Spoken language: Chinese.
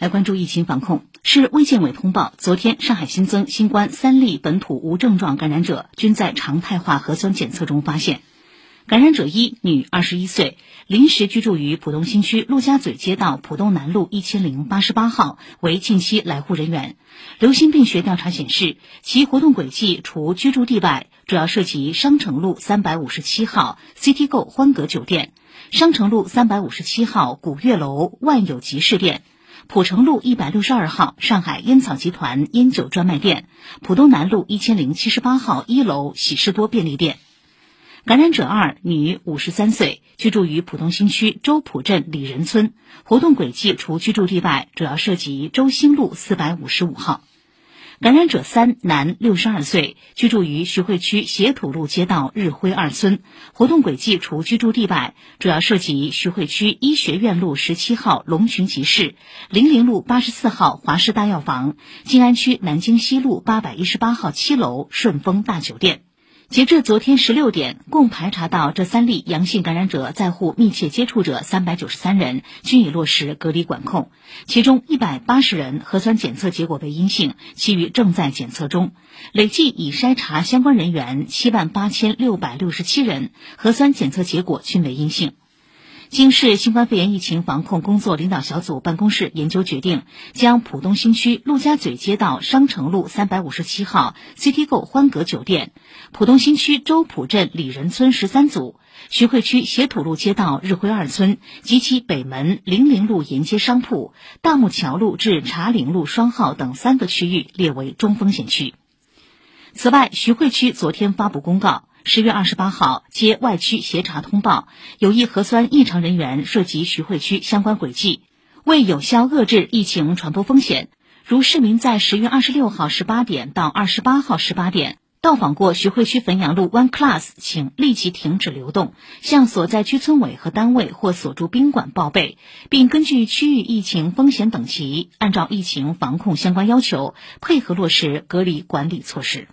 来关注疫情防控。市卫健委通报，昨天上海新增新冠三例本土无症状感染者，均在常态化核酸检测中发现。感染者一，女，二十一岁，临时居住于浦东新区陆家嘴街道浦东南路一千零八十八号，为近期来沪人员。流行病学调查显示，其活动轨迹除居住地外，主要涉及商城路三百五十七号 CityGo 欢阁酒店、商城路三百五十七号古月楼万有集市店。浦城路一百六十二号上海烟草集团烟酒专卖店，浦东南路一千零七十八号一楼喜事多便利店。感染者二，女，五十三岁，居住于浦东新区周浦镇李仁村，活动轨迹除居住地外，主要涉及周兴路四百五十五号。感染者三，男，六十二岁，居住于徐汇区斜土路街道日辉二村，活动轨迹除居住地外，主要涉及徐汇区医学院路十七号龙群集市、零陵路八十四号华氏大药房、静安区南京西路八百一十八号七楼顺丰大酒店。截至昨天十六点，共排查到这三例阳性感染者在沪密切接触者三百九十三人，均已落实隔离管控。其中一百八十人核酸检测结果为阴性，其余正在检测中。累计已筛查相关人员七万八千六百六十七人，核酸检测结果均为阴性。经市新冠肺炎疫情防控工作领导小组办公室研究决定，将浦东新区陆家嘴街道商城路三百五十七号 CityGo 欢阁酒店、浦东新区周浦镇李仁村十三组、徐汇区斜土路街道日辉二村及其北门零陵路沿街商铺、大木桥路至茶陵路双号等三个区域列为中风险区。此外，徐汇区昨天发布公告。十月二十八号，接外区协查通报，有一核酸异常人员涉及徐汇区相关轨迹。为有效遏制疫情传播风险，如市民在十月二十六号十八点到二十八号十八点到访过徐汇区汾阳路 One Class，请立即停止流动，向所在区村委和单位或所住宾馆报备，并根据区域疫情风险等级，按照疫情防控相关要求，配合落实隔离管理措施。